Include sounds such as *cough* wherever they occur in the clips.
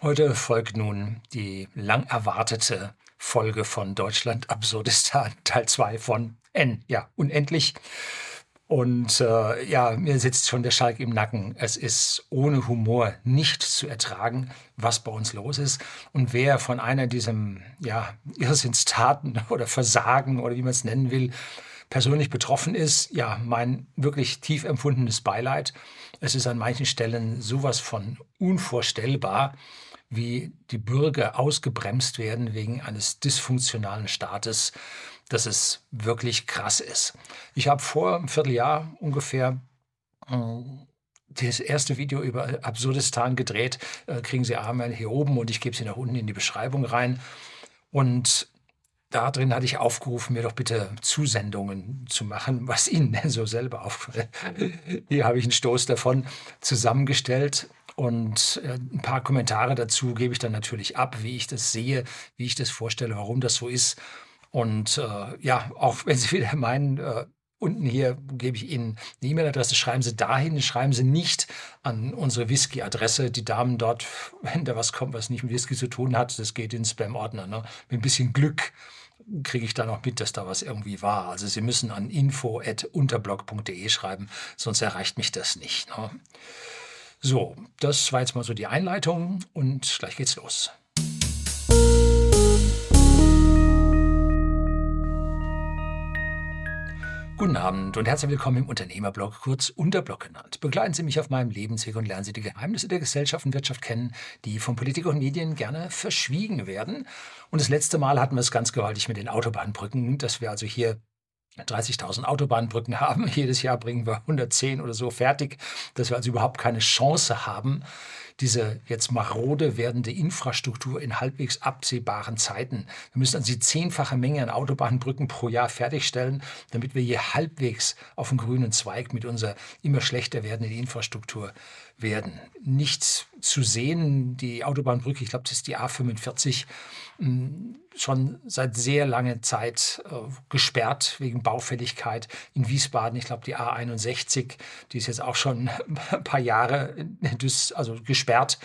Heute folgt nun die lang erwartete Folge von Deutschland Absurdistan, *laughs* Teil 2 von N. Ja, unendlich. Und äh, ja, mir sitzt schon der Schalk im Nacken. Es ist ohne Humor nicht zu ertragen, was bei uns los ist. Und wer von einer diesem ja, Irrsinnstaten *laughs* oder Versagen oder wie man es nennen will, persönlich betroffen ist, ja, mein wirklich tief empfundenes Beileid. Es ist an manchen Stellen sowas von unvorstellbar wie die Bürger ausgebremst werden wegen eines dysfunktionalen Staates, dass es wirklich krass ist. Ich habe vor einem Vierteljahr ungefähr äh, das erste Video über Absurdistan gedreht. Äh, kriegen Sie einmal hier oben und ich gebe sie nach unten in die Beschreibung rein. Und da drin hatte ich aufgerufen, mir doch bitte Zusendungen zu machen, was Ihnen denn so selber auffällt. Hier habe ich einen Stoß davon zusammengestellt und äh, ein paar Kommentare dazu gebe ich dann natürlich ab, wie ich das sehe, wie ich das vorstelle, warum das so ist. Und äh, ja, auch *laughs* wenn Sie wieder meinen, äh, unten hier gebe ich Ihnen eine E-Mail-Adresse, schreiben Sie dahin, schreiben Sie nicht an unsere Whisky-Adresse. Die Damen dort, *laughs* wenn da was kommt, was nicht mit Whisky zu tun hat, das geht in Spam-Ordner. Ne? Mit ein bisschen Glück kriege ich da noch mit, dass da was irgendwie war. Also Sie müssen an info.unterblog.de schreiben, sonst erreicht mich das nicht. Ne? So, das war jetzt mal so die Einleitung und gleich geht's los. Guten Abend und herzlich willkommen im Unternehmerblog, kurz Unterblog genannt. Begleiten Sie mich auf meinem Lebensweg und lernen Sie die Geheimnisse der Gesellschaft und Wirtschaft kennen, die von Politik und Medien gerne verschwiegen werden. Und das letzte Mal hatten wir es ganz gewaltig mit den Autobahnbrücken, dass wir also hier 30.000 Autobahnbrücken haben. *laughs* Jedes Jahr bringen wir 110 oder so fertig, dass wir also überhaupt keine Chance haben, diese jetzt marode werdende Infrastruktur in halbwegs absehbaren Zeiten. Wir müssen also die zehnfache Menge an Autobahnbrücken pro Jahr fertigstellen, damit wir hier halbwegs auf dem grünen Zweig mit unserer immer schlechter werdenden Infrastruktur werden. Nicht zu sehen, die Autobahnbrücke, ich glaube, das ist die A45, schon seit sehr langer Zeit äh, gesperrt wegen Baufälligkeit. In Wiesbaden, ich glaube, die A61, die ist jetzt auch schon *laughs* ein paar Jahre also gesperrt,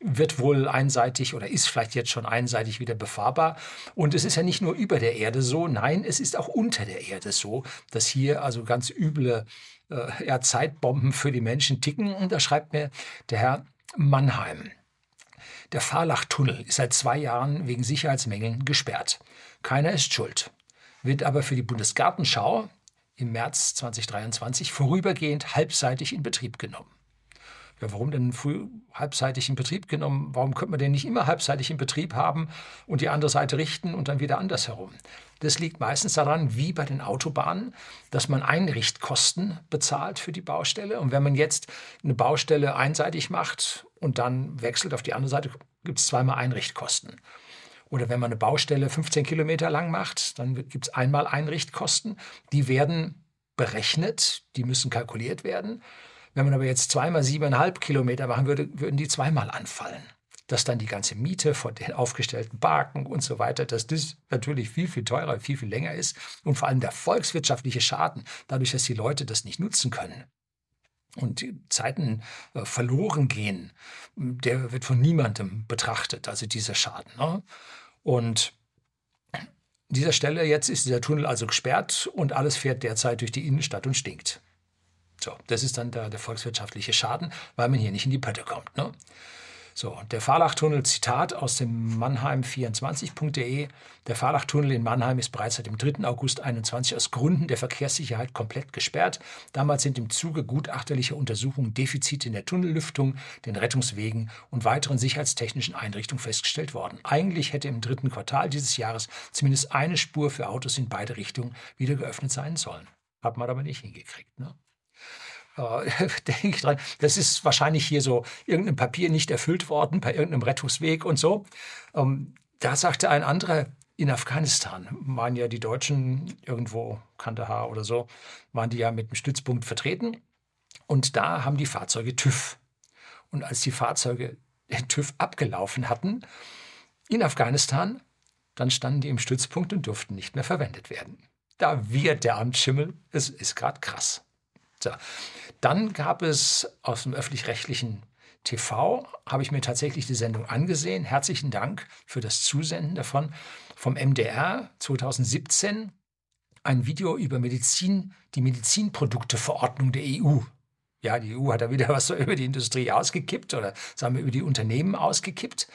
wird wohl einseitig oder ist vielleicht jetzt schon einseitig wieder befahrbar. Und es ist ja nicht nur über der Erde so, nein, es ist auch unter der Erde so, dass hier also ganz üble äh, ja, Zeitbomben für die Menschen ticken. Und da schreibt mir der Herr Mannheim. Der Fahrlachtunnel ist seit zwei Jahren wegen Sicherheitsmängeln gesperrt. Keiner ist schuld. Wird aber für die Bundesgartenschau im März 2023 vorübergehend halbseitig in Betrieb genommen. Ja, warum denn früh halbseitig in Betrieb genommen? Warum könnte man den nicht immer halbseitig in Betrieb haben und die andere Seite richten und dann wieder andersherum? Das liegt meistens daran, wie bei den Autobahnen, dass man Einrichtkosten bezahlt für die Baustelle. Und wenn man jetzt eine Baustelle einseitig macht und dann wechselt auf die andere Seite, gibt es zweimal Einrichtkosten. Oder wenn man eine Baustelle 15 Kilometer lang macht, dann gibt es einmal Einrichtkosten. Die werden berechnet, die müssen kalkuliert werden. Wenn man aber jetzt zweimal siebeneinhalb Kilometer machen würde, würden die zweimal anfallen. Dass dann die ganze Miete von den aufgestellten Barken und so weiter, dass das natürlich viel, viel teurer, viel, viel länger ist. Und vor allem der volkswirtschaftliche Schaden, dadurch, dass die Leute das nicht nutzen können und die Zeiten äh, verloren gehen, der wird von niemandem betrachtet, also dieser Schaden. Ne? Und an dieser Stelle jetzt ist dieser Tunnel also gesperrt und alles fährt derzeit durch die Innenstadt und stinkt. So, das ist dann der, der volkswirtschaftliche Schaden, weil man hier nicht in die Pötte kommt. Ne? So, der Fahrlachtunnel, Zitat aus dem Mannheim24.de. Der Fahrlachtunnel in Mannheim ist bereits seit dem 3. August 2021 aus Gründen der Verkehrssicherheit komplett gesperrt. Damals sind im Zuge gutachterlicher Untersuchungen Defizite in der Tunnellüftung, den Rettungswegen und weiteren sicherheitstechnischen Einrichtungen festgestellt worden. Eigentlich hätte im dritten Quartal dieses Jahres zumindest eine Spur für Autos in beide Richtungen wieder geöffnet sein sollen. Hat man aber nicht hingekriegt. Ne? *laughs* denke ich dran, das ist wahrscheinlich hier so irgendein Papier nicht erfüllt worden bei irgendeinem Rettungsweg und so. Ähm, da sagte ein anderer, in Afghanistan waren ja die Deutschen irgendwo, Kandahar oder so, waren die ja mit dem Stützpunkt vertreten. Und da haben die Fahrzeuge TÜV. Und als die Fahrzeuge den *laughs* TÜV abgelaufen hatten in Afghanistan, dann standen die im Stützpunkt und durften nicht mehr verwendet werden. Da wird der Amtsschimmel, es ist gerade krass. So. Dann gab es aus dem öffentlich-rechtlichen TV habe ich mir tatsächlich die Sendung angesehen. Herzlichen Dank für das Zusenden davon. Vom MDR 2017 ein Video über Medizin, die Medizinprodukteverordnung der EU. Ja, die EU hat da wieder *laughs* was über die Industrie ausgekippt oder sagen wir über die Unternehmen ausgekippt.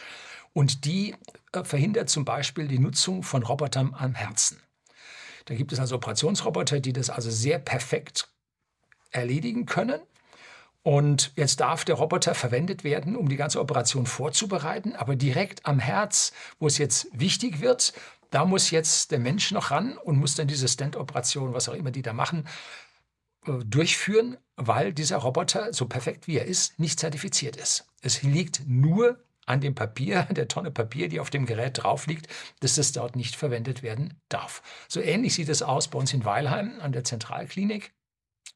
Und die äh, verhindert zum Beispiel die Nutzung von Robotern am Herzen. Da gibt es also Operationsroboter, die das also sehr perfekt erledigen können. Und jetzt darf der Roboter verwendet werden, um die ganze Operation vorzubereiten, aber direkt am Herz, wo es jetzt wichtig wird, da muss jetzt der Mensch noch ran und muss dann diese Stand-Operation, was auch immer die da machen, äh, durchführen, weil dieser Roboter, so perfekt wie er ist, nicht zertifiziert ist. Es liegt nur an dem Papier, *laughs* der Tonne Papier, die auf dem Gerät drauf liegt, dass das dort nicht verwendet werden darf. So ähnlich sieht es aus bei uns in Weilheim an der Zentralklinik.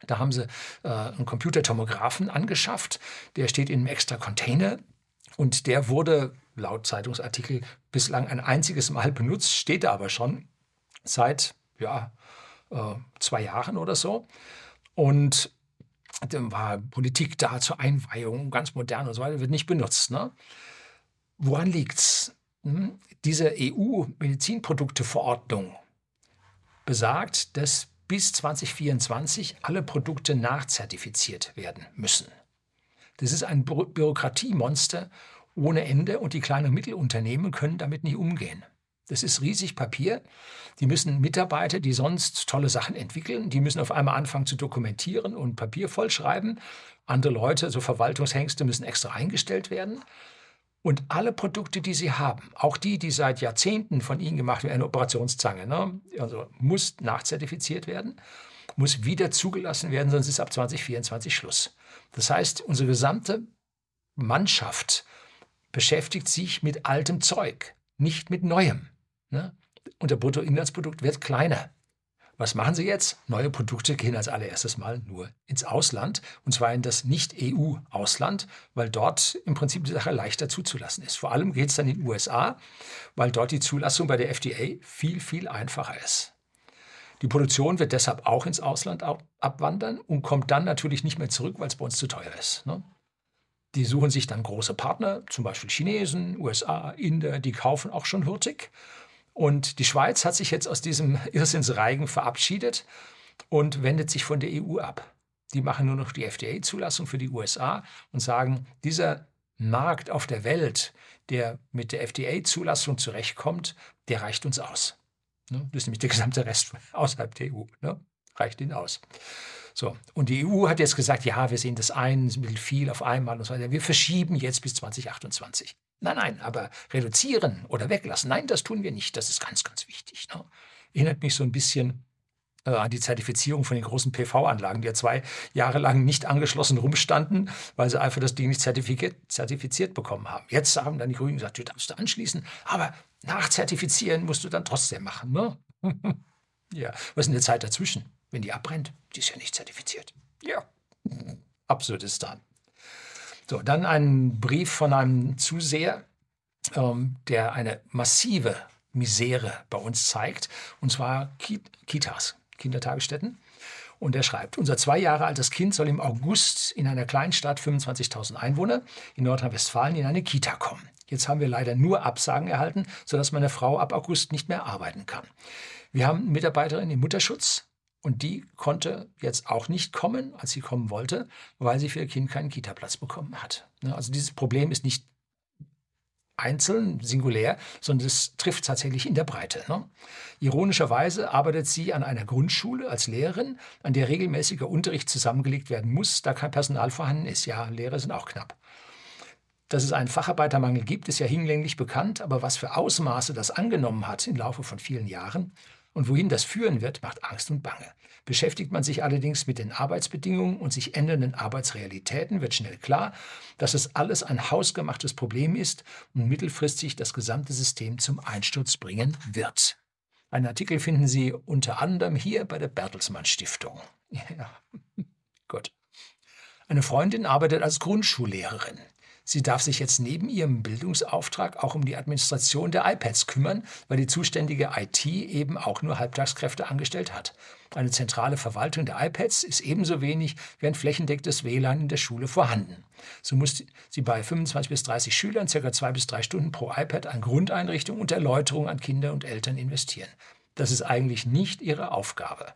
Da haben sie äh, einen Computertomographen angeschafft. Der steht in einem extra Container und der wurde laut Zeitungsartikel bislang ein einziges Mal benutzt, steht da aber schon seit ja, äh, zwei Jahren oder so. Und dann war Politik da zur Einweihung, ganz modern und so weiter, wird nicht benutzt. Ne? Woran liegt's? Hm? Diese EU-Medizinprodukteverordnung besagt, dass bis 2024 alle Produkte nachzertifiziert werden müssen. Das ist ein Bü Bürokratiemonster ohne Ende und die kleinen und Mittelunternehmen können damit nicht umgehen. Das ist riesig Papier. Die müssen Mitarbeiter, die sonst tolle Sachen entwickeln, die müssen auf einmal anfangen zu dokumentieren und Papier vollschreiben. Andere Leute, so Verwaltungshengste, müssen extra eingestellt werden. Und alle Produkte, die sie haben, auch die, die seit Jahrzehnten von ihnen gemacht werden, eine Operationszange, ne? also muss nachzertifiziert werden, muss wieder zugelassen werden, sonst ist ab 2024 Schluss. Das heißt, unsere gesamte Mannschaft beschäftigt sich mit altem Zeug, nicht mit neuem. Ne? Und der Bruttoinlandsprodukt wird kleiner. Was machen sie jetzt? Neue Produkte gehen als allererstes mal nur ins Ausland, und zwar in das Nicht-EU-Ausland, weil dort im Prinzip die Sache leichter zuzulassen ist. Vor allem geht es dann in den USA, weil dort die Zulassung bei der FDA viel, viel einfacher ist. Die Produktion wird deshalb auch ins Ausland abwandern und kommt dann natürlich nicht mehr zurück, weil es bei uns zu teuer ist. Ne? Die suchen sich dann große Partner, zum Beispiel Chinesen, USA, Inder, die kaufen auch schon hurtig und die Schweiz hat sich jetzt aus diesem *laughs* Irrsinnsreigen verabschiedet und wendet sich von der EU ab. Die machen nur noch die FDA-Zulassung für die USA und sagen, dieser Markt auf der Welt, der mit der FDA-Zulassung zurechtkommt, der reicht uns aus. Ne? Das ist nämlich der gesamte Rest *laughs* außerhalb der EU. Ne? Reicht ihnen aus. So, und die EU hat jetzt gesagt, ja, wir sehen das ein, es ist viel auf einmal und so weiter. Wir verschieben jetzt bis 2028. Nein, nein, aber reduzieren oder weglassen, nein, das tun wir nicht. Das ist ganz, ganz wichtig. Ne? Erinnert mich so ein bisschen äh, an die Zertifizierung von den großen PV-Anlagen, die ja zwei Jahre lang nicht angeschlossen rumstanden, weil sie einfach das Ding nicht zertifiziert, zertifiziert bekommen haben. Jetzt haben dann die Grünen gesagt, du darfst du anschließen, aber nachzertifizieren musst du dann trotzdem machen. Ne? *laughs* ja, was ist in der Zeit dazwischen? Wenn die abbrennt, die ist ja nicht zertifiziert. Ja, Absurdistan. So, dann ein Brief von einem Zuseher, ähm, der eine massive Misere bei uns zeigt, und zwar Kitas, Kindertagesstätten. Und er schreibt, unser zwei Jahre altes Kind soll im August in einer Kleinstadt, 25.000 Einwohner, in Nordrhein-Westfalen in eine Kita kommen. Jetzt haben wir leider nur Absagen erhalten, sodass meine Frau ab August nicht mehr arbeiten kann. Wir haben eine Mitarbeiterin im Mutterschutz, und die konnte jetzt auch nicht kommen, als sie kommen wollte, weil sie für ihr Kind keinen Kita-Platz bekommen hat. Ne, also dieses Problem ist nicht einzeln, singulär, sondern es trifft tatsächlich in der Breite. Ne? Ironischerweise arbeitet sie an einer Grundschule als Lehrerin, an der regelmäßiger Unterricht zusammengelegt werden muss, da kein Personal vorhanden ist. Ja, Lehrer sind auch knapp. Dass es einen Facharbeitermangel gibt, ist ja hinlänglich bekannt, aber was für Ausmaße das angenommen hat im Laufe von vielen Jahren, und wohin das führen wird, macht Angst und Bange. Beschäftigt man sich allerdings mit den Arbeitsbedingungen und sich ändernden Arbeitsrealitäten, wird schnell klar, dass es alles ein hausgemachtes Problem ist und mittelfristig das gesamte System zum Einsturz bringen wird. Einen Artikel finden Sie unter anderem hier bei der Bertelsmann Stiftung. *laughs* Ja, gut. Eine Freundin arbeitet als Grundschullehrerin. Sie darf sich jetzt neben ihrem Bildungsauftrag auch um die Administration der iPads kümmern, weil die zuständige IT eben auch nur Halbtagskräfte angestellt hat. Eine zentrale Verwaltung der iPads ist ebenso wenig wie ein flächendeckendes WLAN in der Schule vorhanden. So muss sie bei 25 bis 30 Schülern ca. zwei bis drei Stunden pro iPad an Grundeinrichtung und Erläuterung an Kinder und Eltern investieren. Das ist eigentlich nicht ihre Aufgabe.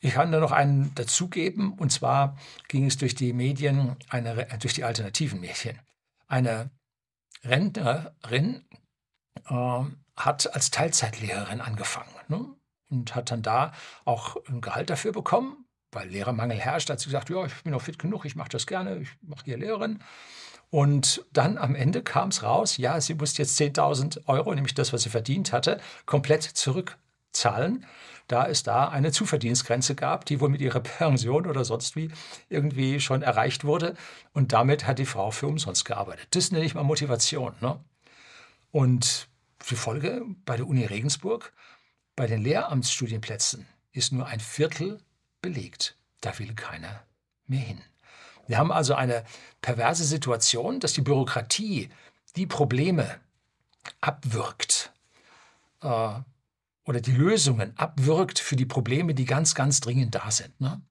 Ich kann da noch einen dazugeben, und zwar ging es durch die Medien, eine, durch die alternativen Medien. Eine Rentnerin äh, hat als Teilzeitlehrerin angefangen ne? und hat dann da auch ein Gehalt dafür bekommen, weil Lehrermangel herrscht. Hat sie gesagt, ja, ich bin noch fit genug, ich mache das gerne, ich mache hier Lehrerin. Und dann am Ende kam es raus, ja, sie musste jetzt 10.000 Euro, nämlich das, was sie verdient hatte, komplett zurückzahlen da es da eine Zuverdienstgrenze gab, die wohl mit ihrer Pension oder sonst wie irgendwie schon erreicht wurde. Und damit hat die Frau für umsonst gearbeitet. Das nenne ich mal Motivation. Ne? Und die Folge bei der Uni Regensburg, bei den Lehramtsstudienplätzen ist nur ein Viertel belegt. Da will keiner mehr hin. Wir haben also eine perverse Situation, dass die Bürokratie die Probleme abwirkt. Äh, oder die Lösungen abwirkt für die Probleme, die ganz, ganz dringend da sind. Ne?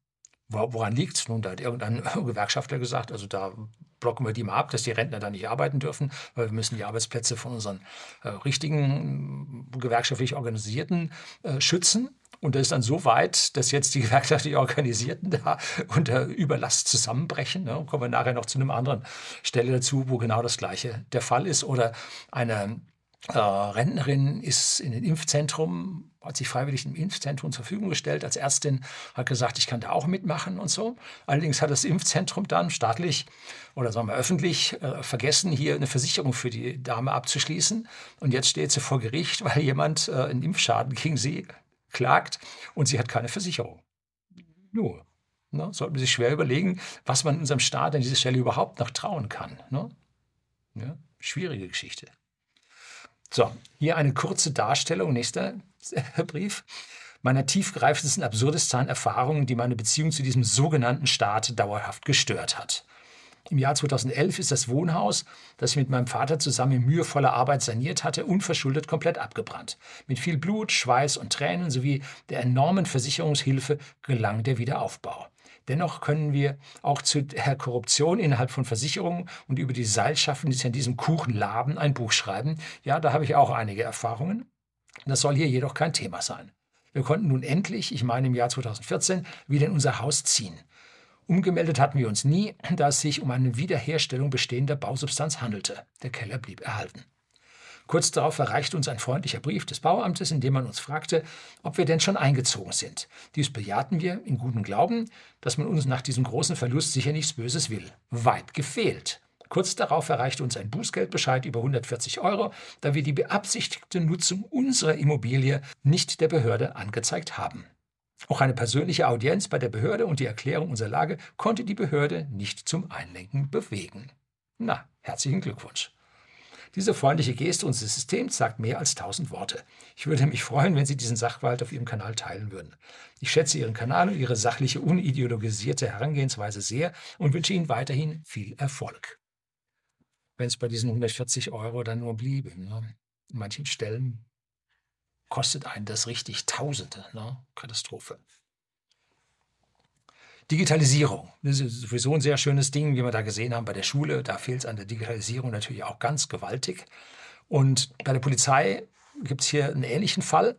Woran liegt es? Nun, da hat irgendein *laughs* Gewerkschaftler gesagt, also da blocken wir die mal ab, dass die Rentner da nicht arbeiten dürfen, weil wir müssen die Arbeitsplätze von unseren äh, richtigen gewerkschaftlich Organisierten äh, schützen. Und das ist dann so weit, dass jetzt die *laughs* gewerkschaftlich Organisierten da *laughs* unter Überlast zusammenbrechen. Ne? Kommen wir nachher noch zu einer anderen Stelle dazu, wo genau das Gleiche der Fall ist. Oder eine äh, Rentnerin ist in ein Impfzentrum, hat sich freiwillig im Impfzentrum zur Verfügung gestellt als Ärztin, hat gesagt, ich kann da auch mitmachen und so. Allerdings hat das Impfzentrum dann staatlich oder sagen wir öffentlich äh, vergessen, hier eine Versicherung für die Dame abzuschließen. Und jetzt steht sie vor Gericht, *laughs* weil jemand äh, einen Impfschaden gegen sie klagt und sie hat keine Versicherung. Nur. Ne, sollten wir sich schwer überlegen, was man unserem Staat an dieser Stelle überhaupt noch trauen kann. Ne? Ja, schwierige Geschichte. So, hier eine kurze Darstellung, nächster *laughs* Brief, meiner tiefgreifendsten, absurdesten Erfahrungen, die meine Beziehung zu diesem sogenannten Staat dauerhaft gestört hat. Im Jahr 2011 ist das Wohnhaus, das ich mit meinem Vater zusammen in mühevoller Arbeit saniert hatte, unverschuldet komplett abgebrannt. Mit viel Blut, Schweiß und Tränen sowie der enormen Versicherungshilfe gelang der Wiederaufbau. Dennoch können wir auch zu der Korruption innerhalb von Versicherungen und über die Seilschaften, die sich an diesem Kuchen laben, ein Buch schreiben. Ja, da habe ich auch einige Erfahrungen. Das soll hier jedoch kein Thema sein. Wir konnten nun endlich, ich meine im Jahr 2014, wieder in unser Haus ziehen. Umgemeldet hatten wir uns nie, da es sich um eine Wiederherstellung bestehender Bausubstanz handelte. Der Keller blieb erhalten. Kurz darauf erreichte uns ein freundlicher Brief des Bauamtes, in dem man uns fragte, ob wir denn schon eingezogen sind. Dies bejahten wir in gutem Glauben, dass man uns nach diesem großen Verlust sicher nichts Böses will. Weit gefehlt. Kurz darauf erreichte uns ein Bußgeldbescheid über 140 Euro, da wir die beabsichtigte Nutzung unserer Immobilie nicht der Behörde angezeigt haben. Auch eine persönliche Audienz bei der Behörde und die Erklärung unserer Lage konnte die Behörde nicht zum Einlenken bewegen. Na, herzlichen Glückwunsch. Diese freundliche Geste unseres Systems sagt mehr als tausend Worte. Ich würde mich freuen, wenn Sie diesen Sachverhalt auf Ihrem Kanal teilen würden. Ich schätze Ihren Kanal und Ihre sachliche, unideologisierte Herangehensweise sehr und wünsche Ihnen weiterhin viel Erfolg. Wenn es bei diesen 140 Euro dann nur bliebe. Ne? In manchen Stellen kostet einen das richtig Tausende. Ne? Katastrophe. Digitalisierung. Das ist sowieso ein sehr schönes Ding, wie wir da gesehen haben bei der Schule. Da fehlt es an der Digitalisierung natürlich auch ganz gewaltig. Und bei der Polizei gibt es hier einen ähnlichen Fall.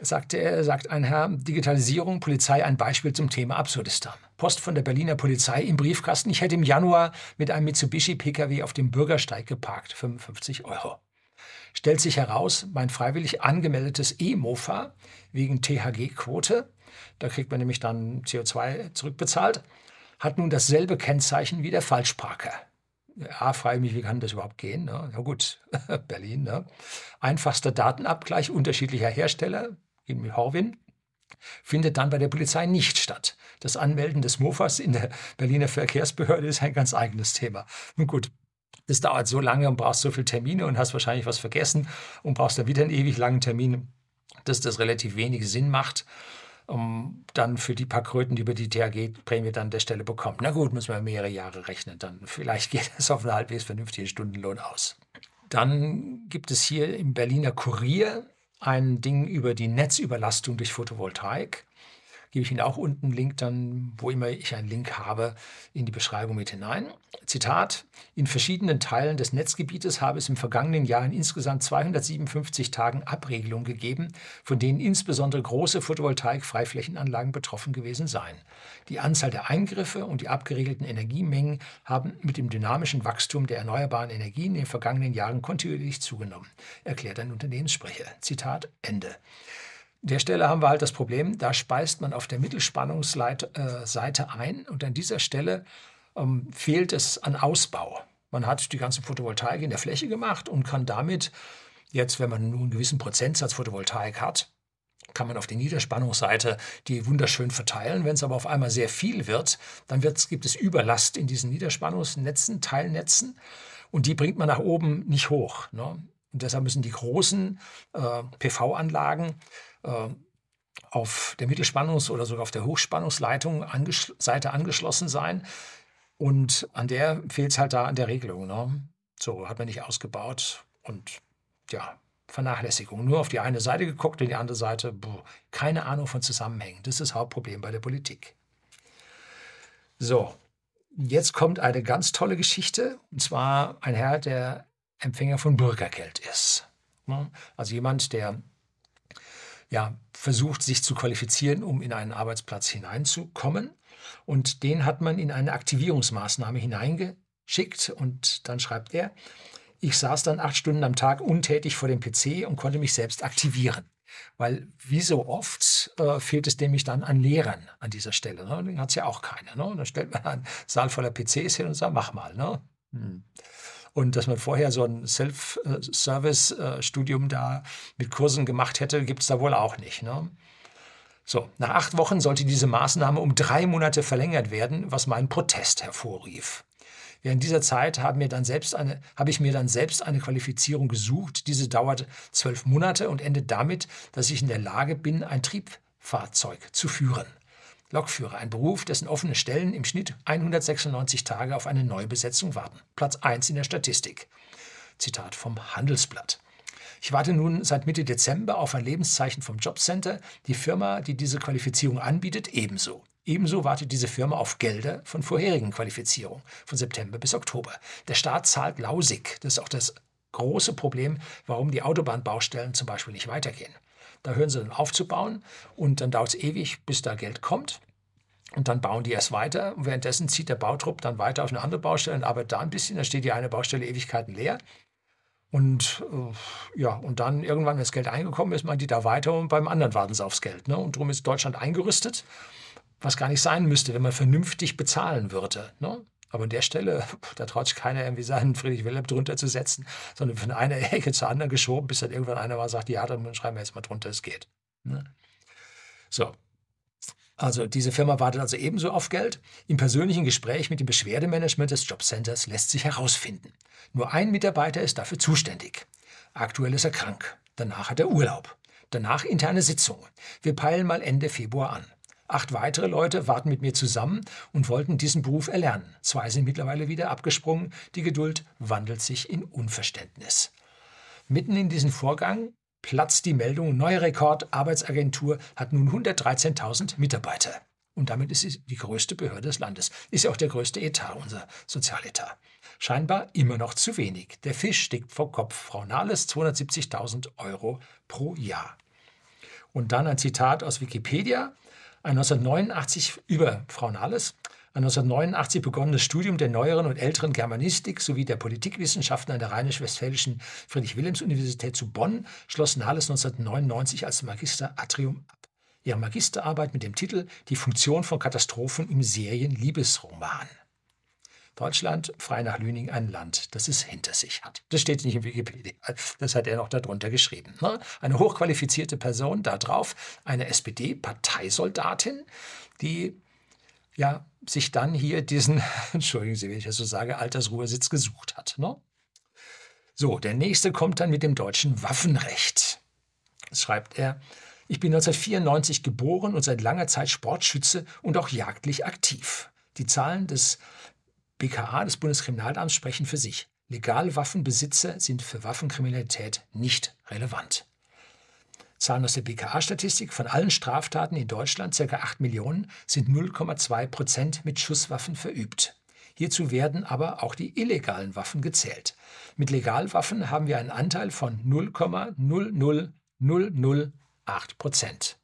Sagt, er, sagt ein Herr, Digitalisierung, Polizei, ein Beispiel zum Thema Absurdistan. Post von der Berliner Polizei im Briefkasten. Ich hätte im Januar mit einem Mitsubishi-Pkw auf dem Bürgersteig geparkt. 55 Euro. Stellt sich heraus, mein freiwillig angemeldetes E-Mofa wegen THG-Quote da kriegt man nämlich dann CO2 zurückbezahlt, hat nun dasselbe Kennzeichen wie der Falschparker. Ja, frage mich, wie kann das überhaupt gehen? Ne? Na gut, *laughs* Berlin. Ne? Einfachster Datenabgleich unterschiedlicher Hersteller, in Horwin, findet dann bei der Polizei nicht statt. Das Anmelden des Mofas in der Berliner Verkehrsbehörde ist ein ganz eigenes Thema. Nun gut, das dauert so lange und brauchst so viele Termine und hast wahrscheinlich was vergessen und brauchst dann wieder einen ewig langen Termin, dass das relativ wenig Sinn macht. Um dann für die paar Kröten, die über die THG-Prämie dann an der Stelle bekommt. Na gut, müssen wir mehrere Jahre rechnen, dann vielleicht *laughs* geht es auf einen halbwegs vernünftigen Stundenlohn aus. Dann gibt es hier im Berliner Kurier ein Ding über die Netzüberlastung durch Photovoltaik gebe ich Ihnen auch unten einen Link dann, wo immer ich einen Link habe, in die Beschreibung mit hinein. Zitat, in verschiedenen Teilen des Netzgebietes habe es im vergangenen Jahr in insgesamt 257 Tagen Abregelungen gegeben, von denen insbesondere große Photovoltaik-Freiflächenanlagen betroffen gewesen seien. Die Anzahl der Eingriffe und die abgeregelten Energiemengen haben mit dem dynamischen Wachstum der erneuerbaren Energien in den vergangenen Jahren kontinuierlich zugenommen, erklärt ein Unternehmenssprecher. Zitat Ende der Stelle haben wir halt das Problem, da speist man auf der Mittelspannungsseite äh, ein und an dieser Stelle ähm, fehlt es an Ausbau. Man hat die ganze Photovoltaik in der Fläche gemacht und kann damit jetzt, wenn man nur einen gewissen Prozentsatz Photovoltaik hat, kann man auf der Niederspannungsseite die wunderschön verteilen. Wenn es aber auf einmal sehr viel wird, dann gibt es Überlast in diesen Niederspannungsnetzen, Teilnetzen und die bringt man nach oben nicht hoch. Ne? Und deshalb müssen die großen äh, PV-Anlagen auf der Mittelspannungs- oder sogar auf der Hochspannungsleitung anges Seite angeschlossen sein. Und an der fehlt es halt da an der Regelung. Ne? So hat man nicht ausgebaut und ja, Vernachlässigung. Nur auf die eine Seite geguckt und die andere Seite, boah, keine Ahnung von Zusammenhängen. Das ist das Hauptproblem bei der Politik. So, jetzt kommt eine ganz tolle Geschichte. Und zwar ein Herr, der Empfänger von Bürgergeld ist. Ne? Also jemand, der ja, versucht, sich zu qualifizieren, um in einen Arbeitsplatz hineinzukommen. Und den hat man in eine Aktivierungsmaßnahme hineingeschickt. Und dann schreibt er, ich saß dann acht Stunden am Tag untätig vor dem PC und konnte mich selbst aktivieren. Weil wie so oft äh, fehlt es nämlich dann an Lehrern an dieser Stelle. Ne? Den hat es ja auch keiner. Ne? Und dann stellt man einen Saal voller PCs hin und sagt, mach mal. Ne? Hm. Und dass man vorher so ein Self-Service-Studium da mit Kursen gemacht hätte, gibt es da wohl auch nicht. Ne? So, nach acht Wochen sollte diese Maßnahme um drei Monate verlängert werden, was meinen Protest hervorrief. Während dieser Zeit habe, habe ich mir dann selbst eine Qualifizierung gesucht. Diese dauert zwölf Monate und endet damit, dass ich in der Lage bin, ein Triebfahrzeug zu führen. Lokführer, ein Beruf, dessen offene Stellen im Schnitt 196 Tage auf eine Neubesetzung warten. Platz 1 in der Statistik. Zitat vom Handelsblatt. Ich warte nun seit Mitte Dezember auf ein Lebenszeichen vom Jobcenter. Die Firma, die diese Qualifizierung anbietet, ebenso. Ebenso wartet diese Firma auf Gelder von vorherigen Qualifizierungen, von September bis Oktober. Der Staat zahlt lausig. Das ist auch das große Problem, warum die Autobahnbaustellen zum Beispiel nicht weitergehen. Da hören sie dann aufzubauen und dann dauert es ewig, bis da Geld kommt. Und dann bauen die erst weiter. Und währenddessen zieht der Bautrupp dann weiter auf eine andere Baustelle und arbeitet da ein bisschen. Dann steht die eine Baustelle Ewigkeiten leer. Und äh, ja, und dann irgendwann, wenn das Geld eingekommen ist, meint die da weiter und beim anderen warten sie aufs Geld. Ne? Und darum ist Deutschland eingerüstet, was gar nicht sein müsste, wenn man vernünftig bezahlen würde. Ne? Aber an der Stelle, *laughs* da traut sich keiner irgendwie seinen Friedrich Wilhelm drunter zu setzen, sondern von einer Ecke zur anderen geschoben, bis dann irgendwann einer mal sagt, ja, dann schreiben wir jetzt mal drunter, es geht. Ne? So. Also diese Firma wartet also ebenso auf Geld. Im persönlichen Gespräch mit dem Beschwerdemanagement des Jobcenters lässt sich herausfinden. Nur ein Mitarbeiter ist dafür zuständig. Aktuell ist er krank. Danach hat er Urlaub. Danach interne Sitzungen. Wir peilen mal Ende Februar an. Acht weitere Leute warten mit mir zusammen und wollten diesen Beruf erlernen. Zwei sind mittlerweile wieder abgesprungen. Die Geduld wandelt sich in Unverständnis. Mitten in diesem Vorgang platzt die Meldung, neuer Rekord, Arbeitsagentur hat nun 113.000 Mitarbeiter. Und damit ist sie die größte Behörde des Landes. Ist ja auch der größte Etat, unser Sozialetat. Scheinbar immer noch zu wenig. Der Fisch stickt vor Kopf. Frau Nahles 270.000 Euro pro Jahr. Und dann ein Zitat aus Wikipedia. Ein 1989 über Frau Nahles, ein 1989 begonnenes Studium der neueren und älteren Germanistik sowie der Politikwissenschaften an der Rheinisch-Westfälischen Friedrich-Wilhelms-Universität zu Bonn schloss Nahles 1999 als Magister Atrium ab. Ihre Magisterarbeit mit dem Titel Die Funktion von Katastrophen im Serienliebesroman. Deutschland, frei nach Lüning, ein Land, das es hinter sich hat. Das steht nicht in Wikipedia. Das hat er noch darunter geschrieben. Ne? Eine hochqualifizierte Person da drauf, eine SPD-Parteisoldatin, die ja, sich dann hier diesen, *laughs* entschuldigen Sie, wenn ich das so sage, Altersruhesitz gesucht hat. Ne? So, der nächste kommt dann mit dem deutschen Waffenrecht. Das schreibt er, Ich bin 1994 geboren und seit langer Zeit Sportschütze und auch jagdlich aktiv. Die Zahlen des BKA, des Bundeskriminalamts, sprechen für sich. Legalwaffenbesitzer sind für Waffenkriminalität nicht relevant. Zahlen aus der BKA-Statistik von allen Straftaten in Deutschland, ca. 8 Millionen, sind 0,2 Prozent mit Schusswaffen verübt. Hierzu werden aber auch die illegalen Waffen gezählt. Mit Legalwaffen haben wir einen Anteil von 0,00008 Prozent.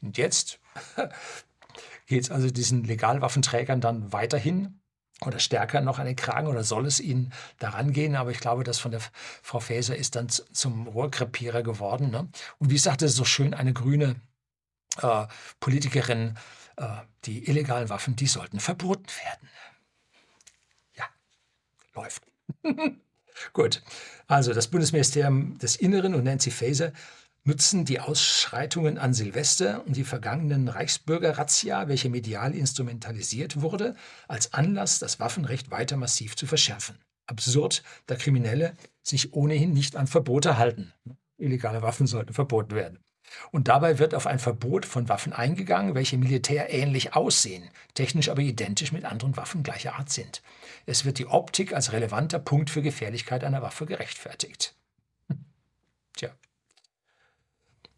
Und jetzt *laughs* geht es also diesen Legalwaffenträgern dann weiterhin oder stärker noch an den Kragen oder soll es ihnen daran gehen? Aber ich glaube, das von der Frau Faeser ist dann zum Rohrkrepierer geworden. Ne? Und wie sagte so schön eine grüne äh, Politikerin, äh, die illegalen Waffen, die sollten verboten werden. Ja, läuft. *laughs* Gut, also das Bundesministerium des Inneren und Nancy Faeser nutzen die Ausschreitungen an Silvester und die vergangenen Reichsbürger-Razzia, welche medial instrumentalisiert wurde, als Anlass, das Waffenrecht weiter massiv zu verschärfen. Absurd, da Kriminelle sich ohnehin nicht an Verbote halten. Illegale Waffen sollten verboten werden. Und dabei wird auf ein Verbot von Waffen eingegangen, welche militärähnlich aussehen, technisch aber identisch mit anderen Waffen gleicher Art sind. Es wird die Optik als relevanter Punkt für Gefährlichkeit einer Waffe gerechtfertigt. Tja.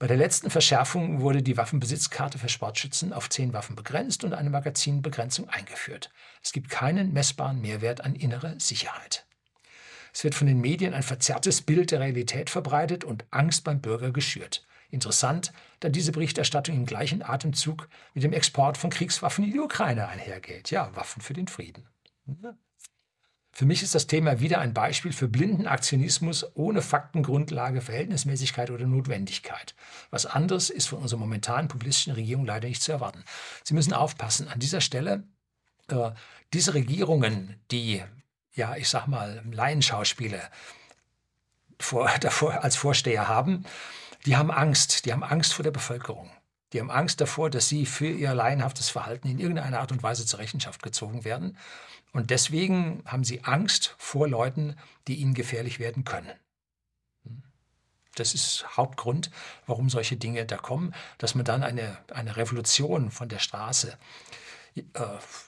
Bei der letzten Verschärfung wurde die Waffenbesitzkarte für Sportschützen auf zehn Waffen begrenzt und eine Magazinbegrenzung eingeführt. Es gibt keinen messbaren Mehrwert an innere Sicherheit. Es wird von den Medien ein verzerrtes Bild der Realität verbreitet und Angst beim Bürger geschürt. Interessant, da diese Berichterstattung im gleichen Atemzug mit dem Export von Kriegswaffen in die Ukraine einhergeht. Ja, Waffen für den Frieden. Für mich ist das Thema wieder ein Beispiel für blinden Aktionismus ohne Faktengrundlage, Verhältnismäßigkeit oder Notwendigkeit. Was anderes ist von unserer momentanen populistischen Regierung leider nicht zu erwarten. Sie müssen aufpassen. An dieser Stelle, äh, diese Regierungen, die, ja, ich sag mal, Laienschauspieler vor, *laughs* davor als Vorsteher haben, die haben Angst. Die haben Angst vor der Bevölkerung. Die haben Angst davor, dass sie für ihr laienhaftes Verhalten in irgendeiner Art und Weise zur Rechenschaft gezogen werden. Und deswegen haben sie Angst vor Leuten, die ihnen gefährlich werden können. Das ist Hauptgrund, warum solche Dinge da kommen, dass man dann eine, eine Revolution von der Straße äh,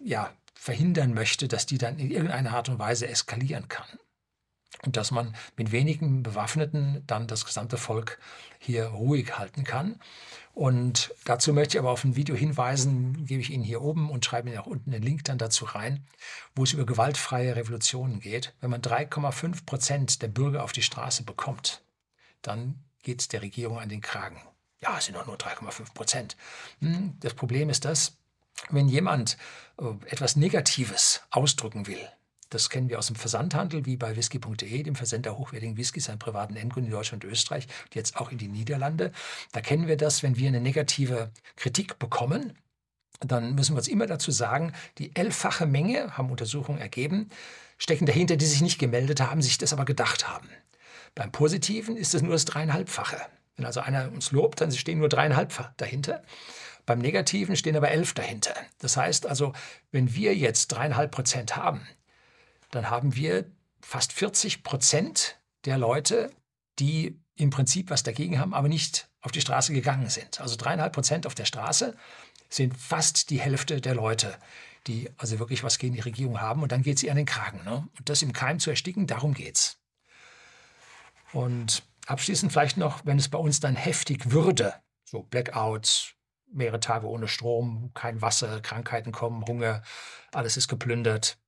ja, verhindern möchte, dass die dann in irgendeiner Art und Weise eskalieren kann. Und dass man mit wenigen Bewaffneten dann das gesamte Volk hier ruhig halten kann. Und dazu möchte ich aber auf ein Video hinweisen, gebe ich Ihnen hier oben und schreibe Ihnen auch unten den Link dann dazu rein, wo es über gewaltfreie Revolutionen geht. Wenn man 3,5 Prozent der Bürger auf die Straße bekommt, dann geht es der Regierung an den Kragen. Ja, es sind doch nur 3,5 Prozent. Hm, das Problem ist das, wenn jemand äh, etwas Negatives ausdrücken will, das kennen wir aus dem Versandhandel, wie bei whisky.de, dem Versender hochwertigen Whiskys an privaten Endkunden in Deutschland und Österreich und jetzt auch in die Niederlande. Da kennen wir das, wenn wir eine negative Kritik bekommen, dann müssen wir uns immer dazu sagen, die elffache Menge, haben Untersuchungen ergeben, stecken dahinter, die sich nicht gemeldet haben, sich das aber gedacht haben. Beim Positiven ist es nur das dreieinhalbfache. Wenn also einer uns lobt, dann stehen nur dreieinhalb dahinter. Beim Negativen stehen aber elf dahinter. Das heißt also, wenn wir jetzt dreieinhalb Prozent haben, dann haben wir fast 40 Prozent der Leute, die im Prinzip was dagegen haben, aber nicht auf die Straße gegangen sind. Also dreieinhalb Prozent auf der Straße sind fast die Hälfte der Leute, die also wirklich was gegen die Regierung haben. Und dann geht sie an den Kragen. Ne? Und das im Keim zu ersticken, darum geht's. Und abschließend vielleicht noch, wenn es bei uns dann heftig würde, so Blackouts, mehrere Tage ohne Strom, kein Wasser, Krankheiten kommen, Hunger, alles ist geplündert,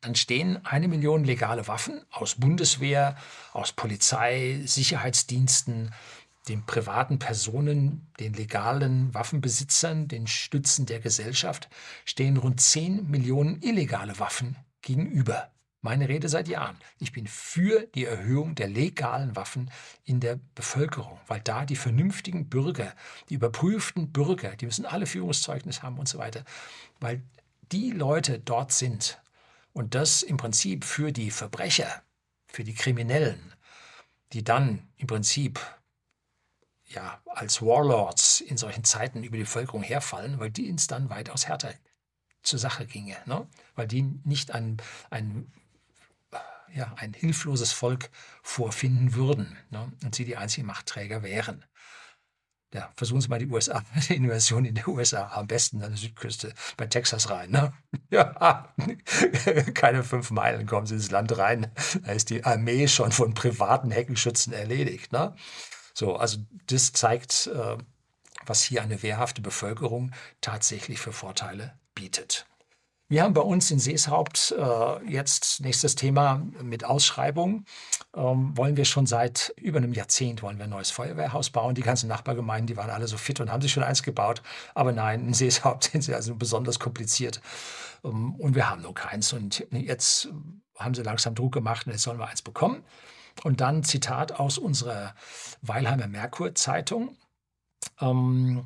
dann stehen eine Million legale Waffen aus Bundeswehr, aus Polizei, Sicherheitsdiensten, den privaten Personen, den legalen Waffenbesitzern, den Stützen der Gesellschaft, stehen rund 10 Millionen illegale Waffen gegenüber. Meine Rede seit Jahren. Ich bin für die Erhöhung der legalen Waffen in der Bevölkerung, weil da die vernünftigen Bürger, die überprüften Bürger, die müssen alle Führungszeugnis haben und so weiter, weil die Leute dort sind und das im Prinzip für die Verbrecher, für die Kriminellen, die dann im Prinzip ja, als Warlords in solchen Zeiten über die Bevölkerung herfallen, weil die uns dann weitaus härter zur Sache ginge, ne? weil die nicht ein, ein, ja, ein hilfloses Volk vorfinden würden ne? und sie die einzigen Machtträger wären. Ja, versuchen Sie mal die USA, *laughs* die Invasion in den USA, am besten an der Südküste bei Texas rein. Ne? *laughs* Ja, *laughs* keine fünf Meilen kommen Sie ins Land rein, da ist die Armee schon von privaten Heckenschützen erledigt. Ne? So, also das zeigt, äh, was hier eine wehrhafte Bevölkerung tatsächlich für Vorteile bietet. Wir haben bei uns in Seeshaupt äh, jetzt nächstes Thema mit Ausschreibung. Ähm, wollen wir schon seit über einem Jahrzehnt wollen wir ein neues Feuerwehrhaus bauen. Die ganzen Nachbargemeinden, die waren alle so fit und haben sich schon eins gebaut. Aber nein, in Seeshaupt *laughs* sind sie also besonders kompliziert. Ähm, und wir haben noch keins. Und jetzt haben sie langsam Druck gemacht und jetzt sollen wir eins bekommen. Und dann Zitat aus unserer Weilheimer Merkur Zeitung. Ähm,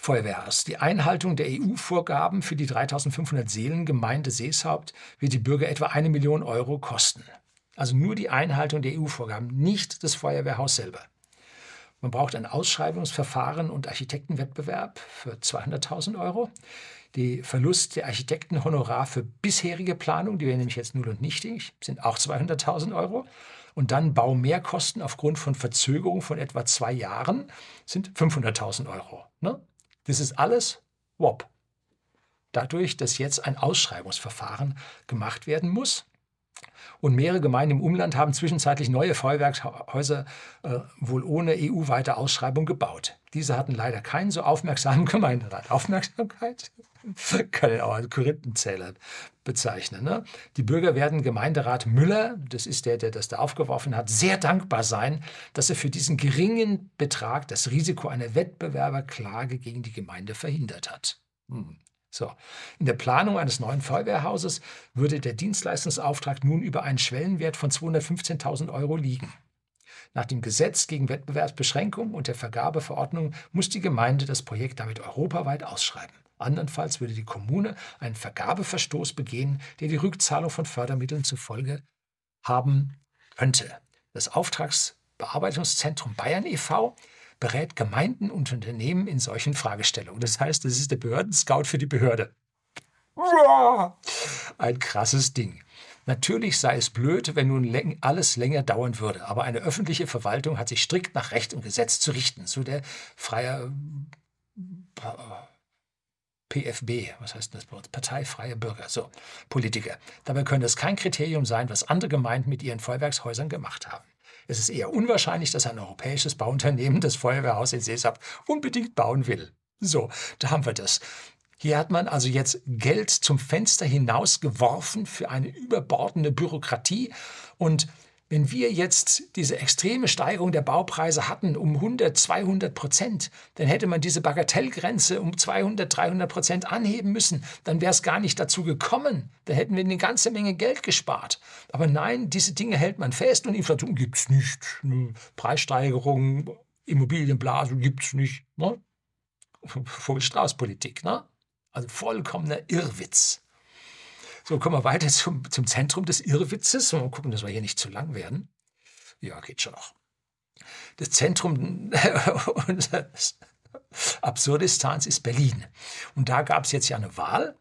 Feuerwehrhaus. Die Einhaltung der EU-Vorgaben für die 3500 Seelengemeinde Seeshaupt wird die Bürger etwa eine Million Euro kosten. Also nur die Einhaltung der EU-Vorgaben, nicht das Feuerwehrhaus selber. Man braucht ein Ausschreibungsverfahren und Architektenwettbewerb für 200.000 Euro. Die Verlust der Architektenhonorar für bisherige Planung, die wäre nämlich jetzt null und nichtig, sind auch 200.000 Euro. Und dann Baumehrkosten aufgrund von Verzögerung von etwa zwei Jahren sind 500.000 Euro. Ne? Das ist alles WOP. Dadurch, dass jetzt ein Ausschreibungsverfahren gemacht werden muss. Und mehrere Gemeinden im Umland haben zwischenzeitlich neue Feuerwerkshäuser äh, wohl ohne EU-weite Ausschreibung gebaut. Diese hatten leider keinen so aufmerksamen *laughs* Gemeinderat. Aufmerksamkeit *laughs* ich auch als Korinthenzähler bezeichnen. Ne? Die Bürger werden Gemeinderat Müller, das ist der, der das da aufgeworfen hat, sehr dankbar sein, dass er für diesen geringen Betrag das Risiko einer Wettbewerberklage gegen die Gemeinde verhindert hat. Hm. So. In der Planung eines neuen Feuerwehrhauses würde der Dienstleistungsauftrag nun über einen Schwellenwert von 215.000 Euro liegen. Nach dem Gesetz gegen Wettbewerbsbeschränkung und der Vergabeverordnung muss die Gemeinde das Projekt damit europaweit ausschreiben. Andernfalls würde die Kommune einen Vergabeverstoß begehen, der die Rückzahlung von Fördermitteln zur Folge haben könnte. Das Auftragsbearbeitungszentrum Bayern e.V. berät Gemeinden und Unternehmen in solchen Fragestellungen. Das heißt, es ist der Behördenscout für die Behörde. Ein krasses Ding. Natürlich sei es blöd, wenn nun alles länger dauern würde, aber eine öffentliche Verwaltung hat sich strikt nach Recht und Gesetz zu richten, so der freie PFB, was heißt das Wort? Parteifreie Bürger, so, Politiker. Dabei könnte es kein Kriterium sein, was andere Gemeinden mit ihren Feuerwerkshäusern gemacht haben. Es ist eher unwahrscheinlich, dass ein europäisches Bauunternehmen das Feuerwehrhaus in Seeshaupt unbedingt bauen will. So, da haben wir das. Hier hat man also jetzt Geld zum Fenster hinaus geworfen für eine überbordende Bürokratie und wenn wir jetzt diese extreme Steigerung der Baupreise hatten um 100, 200 Prozent, dann hätte man diese Bagatellgrenze um 200, 300 Prozent anheben müssen. Dann wäre es gar nicht dazu gekommen. Dann hätten wir eine ganze Menge Geld gespart. Aber nein, diese Dinge hält man fest und Inflation gibt es nicht. Preissteigerung, Immobilienblase gibt es nicht. Ne? Vogelstrauß-Politik. Ne? Also vollkommener Irrwitz. So, kommen wir weiter zum, zum Zentrum des Irrwitzes. Mal gucken, dass wir hier nicht zu lang werden. Ja, geht schon noch. Das Zentrum *laughs* unseres Absurdistans ist Berlin. Und da gab es jetzt ja eine Wahl,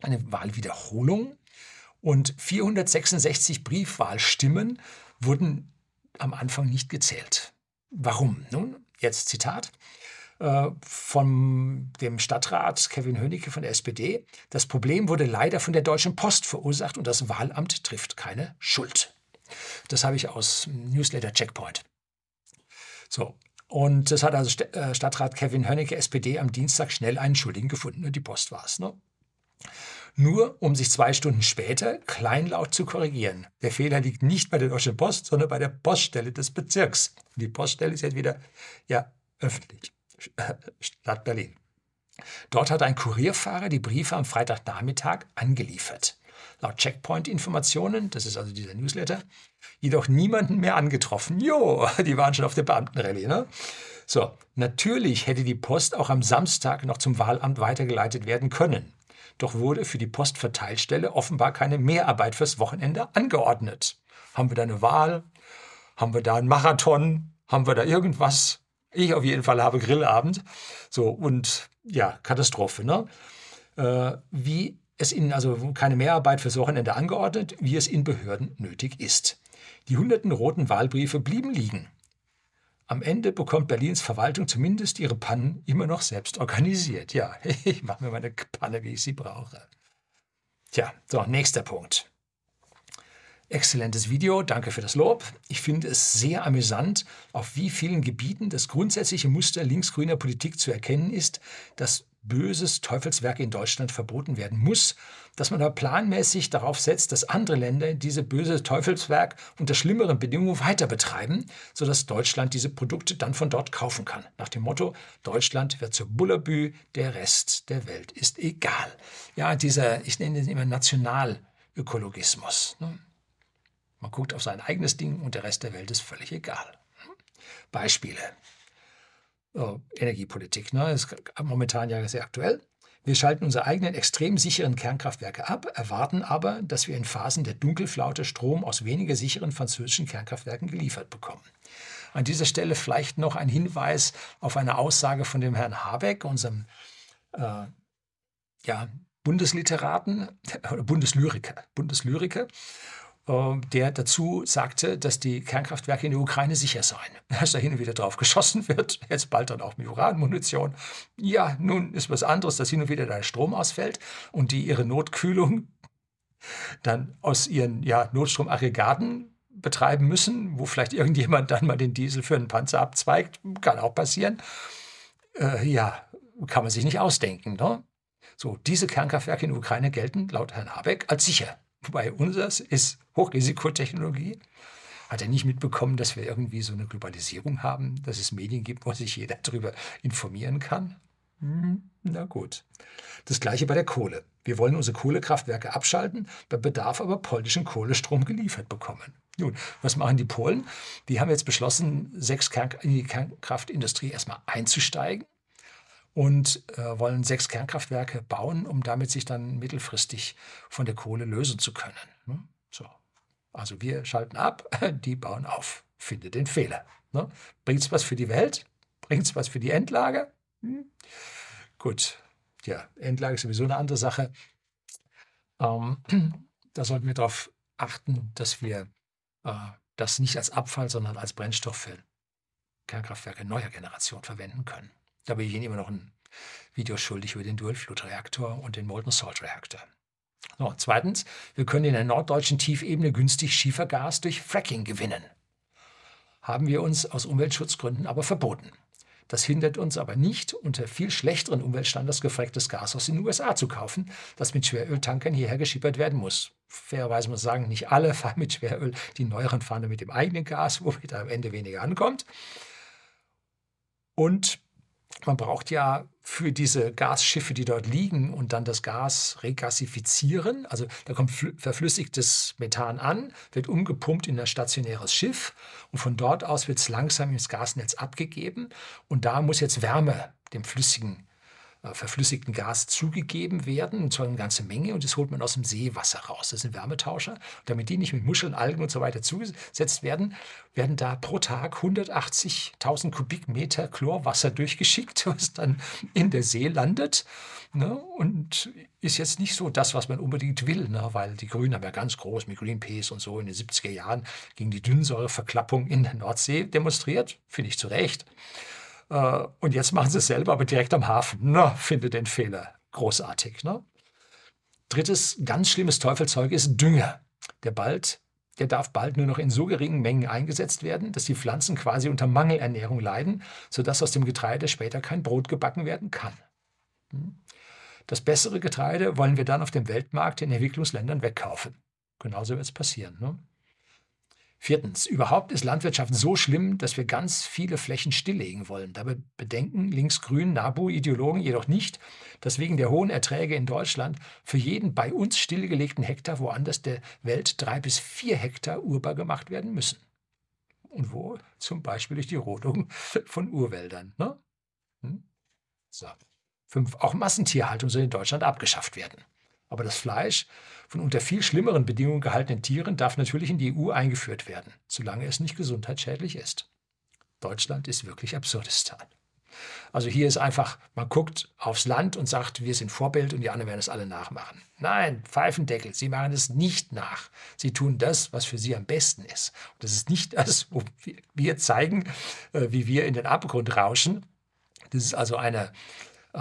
eine Wahlwiederholung. Und 466 Briefwahlstimmen wurden am Anfang nicht gezählt. Warum? Nun, jetzt Zitat. Äh, von dem Stadtrat Kevin Hönicke von der SPD. Das Problem wurde leider von der Deutschen Post verursacht und das Wahlamt trifft keine Schuld. Das habe ich aus Newsletter Checkpoint. So, und das hat also äh, Stadtrat Kevin Hönicke, SPD, am Dienstag schnell einen Schuldigen gefunden. Die Post war es. Ne? Nur um sich zwei Stunden später kleinlaut zu korrigieren. Der Fehler liegt nicht bei der Deutschen Post, sondern bei der Poststelle des Bezirks. Die Poststelle ist jetzt wieder ja öffentlich. Stadt Berlin. Dort hat ein Kurierfahrer die Briefe am Freitagnachmittag angeliefert. Laut Checkpoint-Informationen, das ist also dieser Newsletter, jedoch niemanden mehr angetroffen. Jo, *laughs* die waren schon auf der Beamtenrallye, ne? So, natürlich hätte die Post auch am Samstag noch zum Wahlamt weitergeleitet werden können. Doch wurde für die Postverteilstelle offenbar keine Mehrarbeit fürs Wochenende angeordnet. Haben wir da eine Wahl? Haben wir da einen Marathon? Haben wir da irgendwas? Ich auf jeden Fall habe Grillabend. So, und ja, Katastrophe, ne? Äh, wie es in, also keine Mehrarbeit fürs Wochenende angeordnet, wie es in Behörden nötig ist. Die hunderten roten Wahlbriefe blieben liegen. Am Ende bekommt Berlins Verwaltung zumindest ihre Pannen immer noch selbst organisiert. Ja, *laughs* ich mache mir meine Panne, wie ich sie brauche. Tja, so, nächster Punkt. Exzellentes Video, danke für das Lob. Ich finde es sehr amüsant, auf wie vielen Gebieten das grundsätzliche Muster linksgrüner Politik zu erkennen ist, dass böses Teufelswerk in Deutschland verboten werden muss, dass man aber planmäßig darauf setzt, dass andere Länder diese böse Teufelswerk unter schlimmeren Bedingungen weiter betreiben, sodass Deutschland diese Produkte dann von dort kaufen kann. Nach dem Motto, Deutschland wird zur Bullabü, der Rest der Welt ist egal. Ja, dieser, ich nenne den immer Nationalökologismus. Ne? Man guckt auf sein eigenes Ding und der Rest der Welt ist völlig egal. Beispiele. Oh, Energiepolitik, ne? ist momentan ja sehr aktuell. Wir schalten unsere eigenen extrem sicheren Kernkraftwerke ab, erwarten aber, dass wir in Phasen der Dunkelflaute Strom aus weniger sicheren französischen Kernkraftwerken geliefert bekommen. An dieser Stelle vielleicht noch ein Hinweis auf eine Aussage von dem Herrn Habeck, unserem äh, ja, Bundesliteraten *laughs* oder Bundeslyriker, Bundeslyriker, der dazu sagte, dass die Kernkraftwerke in der Ukraine sicher seien. *laughs* Dass da hin und wieder drauf geschossen wird, jetzt bald dann auch mit Uranmunition. Ja, nun ist was anderes, dass hin und wieder der Strom ausfällt und die ihre Notkühlung *laughs* dann aus ihren ja, Notstromaggregaten betreiben müssen, wo vielleicht irgendjemand dann mal den Diesel für einen Panzer abzweigt. Kann auch passieren. Äh, ja, kann man sich nicht ausdenken. Ne? So, diese Kernkraftwerke in der Ukraine gelten laut Herrn Habeck als sicher. Wobei unseres ist Hochrisikotechnologie. Hat er nicht mitbekommen, dass wir irgendwie so eine Globalisierung haben, dass es Medien gibt, wo sich jeder darüber informieren kann? Hm, na gut. Das gleiche bei der Kohle. Wir wollen unsere Kohlekraftwerke abschalten, bei Bedarf aber polnischen Kohlestrom geliefert bekommen. Nun, was machen die Polen? Die haben jetzt beschlossen, sechs Kern in die Kernkraftindustrie erstmal einzusteigen und äh, wollen sechs Kernkraftwerke bauen, um damit sich dann mittelfristig von der Kohle lösen zu können. Ne? So. Also wir schalten ab, *laughs* die bauen auf. Finde den Fehler. Ne? Bringt es was für die Welt? Bringt es was für die Endlage? Hm? Gut, ja, Endlage ist sowieso eine andere Sache. Ähm, *clears throat* da sollten wir darauf achten, dass wir äh, das nicht als Abfall, sondern als Brennstoff für Kernkraftwerke neuer Generation verwenden können. Da bin ich Ihnen immer noch ein Video schuldig über den Dual-Fluid-Reaktor und den Molten Salt-Reaktor. So, zweitens, wir können in der norddeutschen Tiefebene günstig Schiefergas durch Fracking gewinnen. Haben wir uns aus Umweltschutzgründen aber verboten. Das hindert uns aber nicht, unter viel schlechteren Umweltstandards gefracktes Gas aus den USA zu kaufen, das mit Schweröltankern hierher geschippert werden muss. Fairerweise muss man sagen, nicht alle *laughs* fahren mit Schweröl, die neueren fahren mit dem eigenen Gas, wo wieder am Ende weniger ankommt. Und man braucht ja für diese Gasschiffe, die dort liegen und dann das Gas regasifizieren, also da kommt verflüssigtes Methan an, wird umgepumpt in ein stationäres Schiff und von dort aus wird es langsam ins Gasnetz abgegeben. Und da muss jetzt Wärme dem flüssigen verflüssigten Gas zugegeben werden, und zwar eine ganze Menge, und das holt man aus dem Seewasser raus. Das sind Wärmetauscher. Und damit die nicht mit Muscheln, Algen und so weiter zugesetzt werden, werden da pro Tag 180.000 Kubikmeter Chlorwasser durchgeschickt, *laughs* was dann in der See landet. Ne? Und ist jetzt nicht so das, was man unbedingt will, ne? weil die Grünen haben ja ganz groß mit Greenpeace und so in den 70er Jahren gegen die Dünnsäureverklappung in der Nordsee demonstriert. Finde ich zu Recht. Äh, und jetzt machen sie es selber, aber direkt am Hafen. Na, finde den Fehler. Großartig. Ne? Drittes ganz schlimmes Teufelzeug ist Dünger. Der bald der darf bald nur noch in so geringen Mengen eingesetzt werden, dass die Pflanzen quasi unter Mangelernährung leiden, sodass aus dem Getreide später kein Brot gebacken werden kann. Hm? Das bessere Getreide wollen wir dann auf dem Weltmarkt in Entwicklungsländern wegkaufen. Genauso wird es passieren. Ne? Viertens, überhaupt ist Landwirtschaft so schlimm, dass wir ganz viele Flächen stilllegen wollen. Dabei bedenken linksgrün NABU-Ideologen jedoch nicht, dass wegen der hohen Erträge in Deutschland für jeden bei uns stillgelegten Hektar woanders der Welt drei bis vier Hektar urbar gemacht werden müssen. Und wo? Zum Beispiel durch die Rodung von Urwäldern. Ne? Hm? So. Fünf, auch Massentierhaltung soll in Deutschland abgeschafft werden. Aber das Fleisch von unter viel schlimmeren Bedingungen gehaltenen Tieren darf natürlich in die EU eingeführt werden, solange es nicht gesundheitsschädlich ist. Deutschland ist wirklich Absurdistan. Also hier ist einfach, man guckt aufs Land und sagt, wir sind Vorbild und die anderen werden es alle nachmachen. Nein, Pfeifendeckel, sie machen es nicht nach. Sie tun das, was für sie am besten ist. Und das ist nicht das, wo wir zeigen, äh, wie wir in den Abgrund rauschen. Das ist also eine, äh,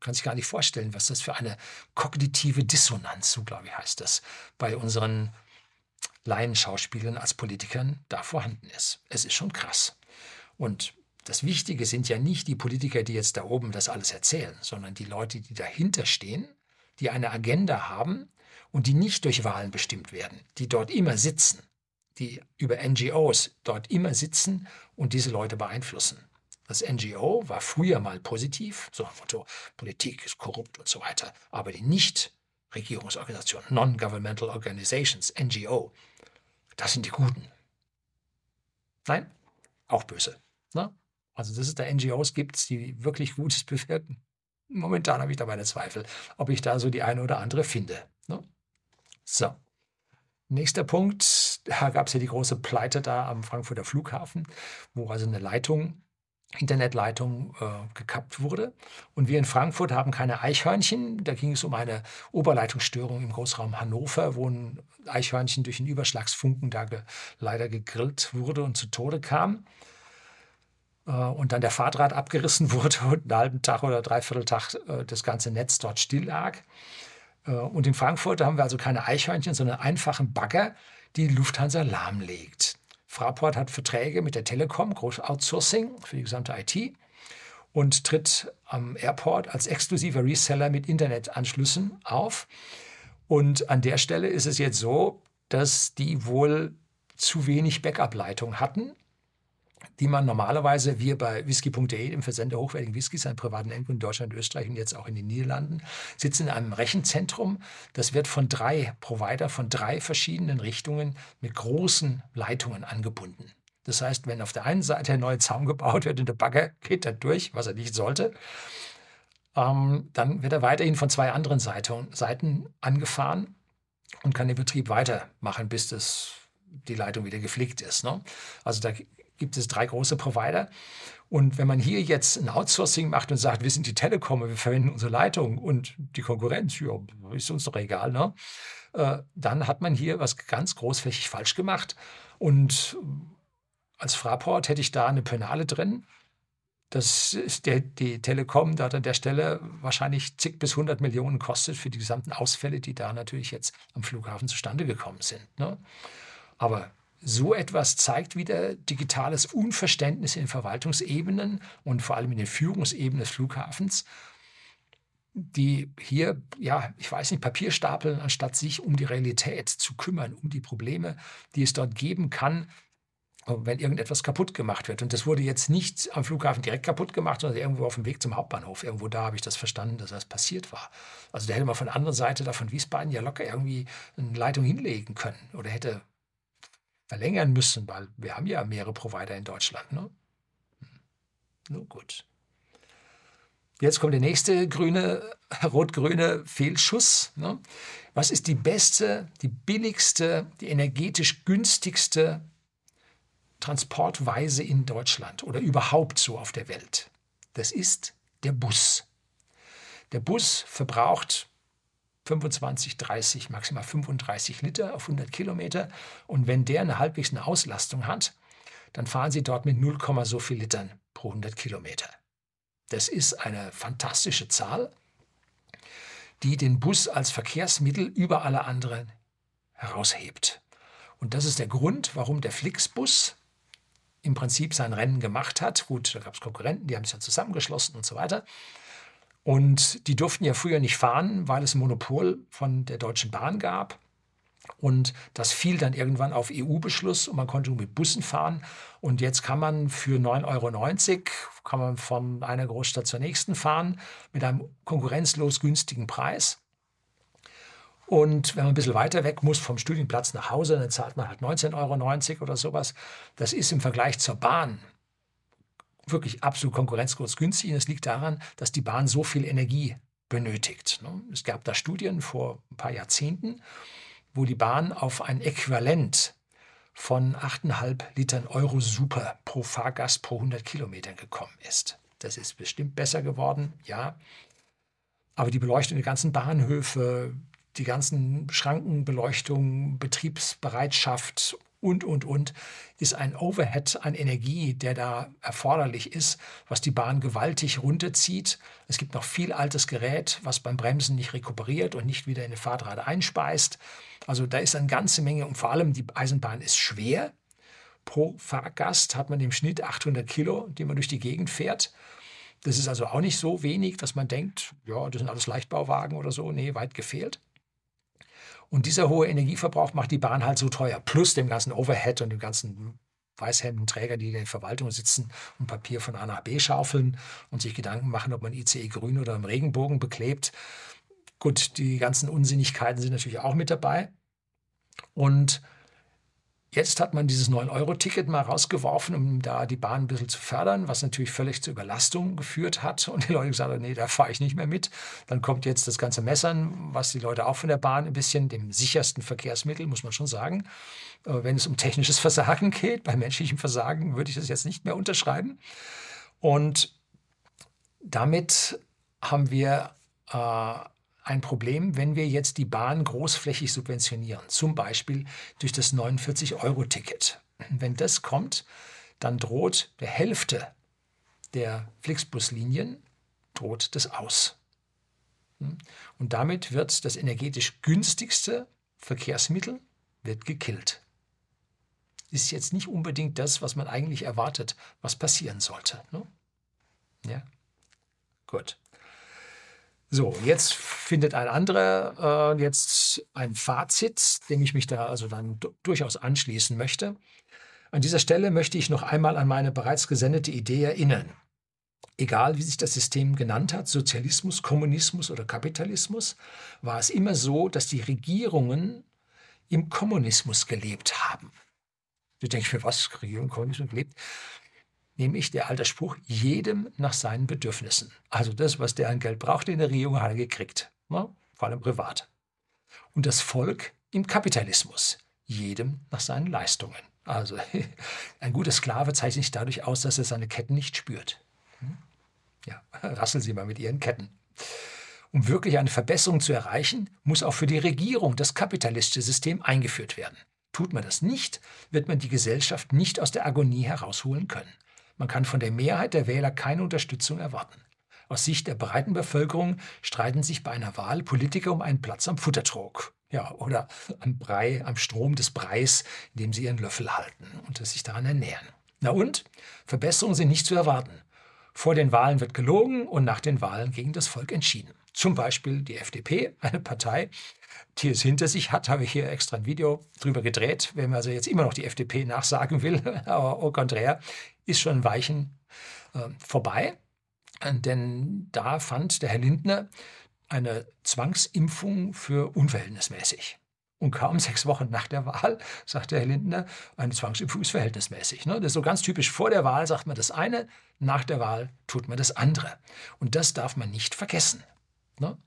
kann sich gar nicht vorstellen, was das für eine kognitive Dissonanz, so glaube ich heißt das, bei unseren Laienschauspielern als Politikern da vorhanden ist. Es ist schon krass. Und das Wichtige sind ja nicht die Politiker, die jetzt da oben das alles erzählen, sondern die Leute, die dahinter stehen, die eine Agenda haben und die nicht durch Wahlen bestimmt werden, die dort immer sitzen, die über NGOs dort immer sitzen und diese Leute beeinflussen. Das NGO war früher mal positiv, so ein Motto, Politik ist korrupt und so weiter, aber die Nicht-Regierungsorganisationen, Non-Governmental Organizations, NGO, das sind die Guten. Nein, auch böse. Ne? Also, dass es da NGOs gibt, die wirklich Gutes bewirken. Momentan habe ich da meine Zweifel, ob ich da so die eine oder andere finde. Ne? So. Nächster Punkt, da gab es ja die große Pleite da am Frankfurter Flughafen, wo also eine Leitung, Internetleitung äh, gekappt wurde. Und wir in Frankfurt haben keine Eichhörnchen. Da ging es um eine Oberleitungsstörung im Großraum Hannover, wo ein Eichhörnchen durch einen Überschlagsfunken da ge leider gegrillt wurde und zu Tode kam. Äh, und dann der Fahrdraht abgerissen *laughs* wurde und einen halben Tag oder dreiviertel Tag äh, das ganze Netz dort still lag. Äh, und in Frankfurt haben wir also keine Eichhörnchen, sondern einfachen Bagger, die die Lufthansa lahmlegt. Fraport hat Verträge mit der Telekom, Groß-Outsourcing für die gesamte IT und tritt am Airport als exklusiver Reseller mit Internetanschlüssen auf. Und an der Stelle ist es jetzt so, dass die wohl zu wenig Backup-Leitung hatten die man normalerweise, wir bei whisky.de, dem Versender hochwertigen Whiskys an privaten Endkunden in Deutschland, Österreich und jetzt auch in den Niederlanden, sitzen in einem Rechenzentrum. Das wird von drei Provider, von drei verschiedenen Richtungen mit großen Leitungen angebunden. Das heißt, wenn auf der einen Seite ein neuer Zaun gebaut wird und der Bagger geht da durch, was er nicht sollte, ähm, dann wird er weiterhin von zwei anderen Seite, Seiten angefahren und kann den Betrieb weitermachen, bis das die Leitung wieder geflickt ist. Ne? Also da gibt es drei große Provider. Und wenn man hier jetzt ein Outsourcing macht und sagt, wir sind die Telekom, wir verwenden unsere Leitung und die Konkurrenz, ja, ist uns doch egal, ne? Äh, dann hat man hier was ganz großflächig falsch gemacht. Und als Fraport hätte ich da eine Penale drin. Das ist der, die Telekom dort an der Stelle wahrscheinlich zig bis hundert Millionen kostet für die gesamten Ausfälle, die da natürlich jetzt am Flughafen zustande gekommen sind. Ne? Aber so etwas zeigt wieder digitales Unverständnis in Verwaltungsebenen und vor allem in den Führungsebenen des Flughafens, die hier, ja, ich weiß nicht, Papier stapeln, anstatt sich um die Realität zu kümmern, um die Probleme, die es dort geben kann, wenn irgendetwas kaputt gemacht wird. Und das wurde jetzt nicht am Flughafen direkt kaputt gemacht, sondern irgendwo auf dem Weg zum Hauptbahnhof. Irgendwo da habe ich das verstanden, dass das passiert war. Also da hätte man von der anderen Seite da von Wiesbaden ja locker irgendwie eine Leitung hinlegen können oder hätte verlängern müssen, weil wir haben ja mehrere Provider in Deutschland. Ne? Hm. Nur gut. Jetzt kommt der nächste grüne, *laughs* rot-grüne Fehlschuss. Ne? Was ist die beste, die billigste, die energetisch günstigste Transportweise in Deutschland oder überhaupt so auf der Welt? Das ist der Bus. Der Bus verbraucht 25, 30, maximal 35 Liter auf 100 Kilometer. Und wenn der eine halbwegs eine Auslastung hat, dann fahren Sie dort mit 0, so viel Litern pro 100 Kilometer. Das ist eine fantastische Zahl, die den Bus als Verkehrsmittel über alle anderen heraushebt. Und das ist der Grund, warum der Flixbus im Prinzip sein Rennen gemacht hat. Gut, da gab es Konkurrenten, die haben sich dann zusammengeschlossen und so weiter. Und die durften ja früher nicht fahren, weil es ein Monopol von der Deutschen Bahn gab. Und das fiel dann irgendwann auf EU-Beschluss und man konnte mit Bussen fahren. Und jetzt kann man für 9,90 Euro kann man von einer Großstadt zur nächsten fahren mit einem konkurrenzlos günstigen Preis. Und wenn man ein bisschen weiter weg muss vom Studienplatz nach Hause, dann zahlt man halt 19,90 Euro oder sowas. Das ist im Vergleich zur Bahn wirklich absolut konkurrenzlos günstig. Und es liegt daran, dass die Bahn so viel Energie benötigt. Ne? Es gab da Studien vor ein paar Jahrzehnten, wo die Bahn auf ein Äquivalent von 8,5 Litern Euro Super pro Fahrgast pro 100 Kilometern gekommen ist. Das ist bestimmt besser geworden, ja. Aber die Beleuchtung der ganzen Bahnhöfe, die ganzen Schrankenbeleuchtung, Betriebsbereitschaft und, und, und, ist ein Overhead an Energie, der da erforderlich ist, was die Bahn gewaltig runterzieht. Es gibt noch viel altes Gerät, was beim Bremsen nicht rekuperiert und nicht wieder in eine Fahrtrad einspeist. Also da ist eine ganze Menge und vor allem die Eisenbahn ist schwer. Pro Fahrgast hat man im Schnitt 800 Kilo, die man durch die Gegend fährt. Das ist also auch nicht so wenig, dass man denkt, ja, das sind alles Leichtbauwagen oder so. Nee, weit gefehlt. Und dieser hohe Energieverbrauch macht die Bahn halt so teuer, plus dem ganzen Overhead und dem ganzen Weißhemdenträger, die in der Verwaltung sitzen und Papier von A nach B schaufeln und sich Gedanken machen, ob man ICE grün oder im Regenbogen beklebt. Gut, die ganzen Unsinnigkeiten sind natürlich auch mit dabei. Und Jetzt hat man dieses 9-Euro-Ticket mal rausgeworfen, um da die Bahn ein bisschen zu fördern, was natürlich völlig zur Überlastung geführt hat. Und die Leute gesagt haben, nee, da fahre ich nicht mehr mit. Dann kommt jetzt das ganze Messern, was die Leute auch von der Bahn ein bisschen, dem sichersten Verkehrsmittel, muss man schon sagen. Wenn es um technisches *laughs* Versagen geht, bei menschlichem Versagen würde ich das jetzt nicht mehr unterschreiben. Und damit haben wir äh, ein Problem, wenn wir jetzt die Bahn großflächig subventionieren, zum Beispiel durch das 49-Euro-Ticket. Wenn das kommt, dann droht der Hälfte der Flixbus-Linien droht das aus. Und damit wird das energetisch günstigste Verkehrsmittel wird gekillt. Ist jetzt nicht unbedingt das, was man eigentlich erwartet, was passieren sollte. Ne? Ja, gut. So, jetzt findet ein anderer äh, jetzt ein Fazit, dem ich mich da also dann durchaus anschließen möchte. An dieser Stelle möchte ich noch einmal an meine bereits gesendete Idee erinnern. Egal wie sich das System genannt hat, Sozialismus, Kommunismus oder Kapitalismus, war es immer so, dass die Regierungen im Kommunismus gelebt haben. Du denkst mir, was, Regierung Kommunismus gelebt? Nämlich der alte Spruch, jedem nach seinen Bedürfnissen. Also das, was der an Geld brauchte in der Regierung, hat er gekriegt, ne? vor allem privat. Und das Volk im Kapitalismus, jedem nach seinen Leistungen. Also *laughs* ein guter Sklave zeichnet sich dadurch aus, dass er seine Ketten nicht spürt. Hm? Ja, *laughs* rasseln Sie mal mit Ihren Ketten. Um wirklich eine Verbesserung zu erreichen, muss auch für die Regierung das kapitalistische System eingeführt werden. Tut man das nicht, wird man die Gesellschaft nicht aus der Agonie herausholen können. Man kann von der Mehrheit der Wähler keine Unterstützung erwarten. Aus Sicht der breiten Bevölkerung streiten sich bei einer Wahl Politiker um einen Platz am Futtertrog. Ja, oder am Brei, am Strom des Breis, in dem sie ihren Löffel halten und sich daran ernähren. Na und? Verbesserungen sind nicht zu erwarten. Vor den Wahlen wird gelogen und nach den Wahlen gegen das Volk entschieden. Zum Beispiel die FDP, eine Partei, die es hinter sich hat, habe ich hier extra ein Video drüber gedreht. Wenn man also jetzt immer noch die FDP nachsagen will, *laughs* aber au contraire, ist schon ein Weichen äh, vorbei. Denn da fand der Herr Lindner eine Zwangsimpfung für unverhältnismäßig. Und kaum *laughs* sechs Wochen nach der Wahl sagte Herr Lindner, eine Zwangsimpfung ist verhältnismäßig. Ne? Das ist so ganz typisch. Vor der Wahl sagt man das eine, nach der Wahl tut man das andere. Und das darf man nicht vergessen. Ne?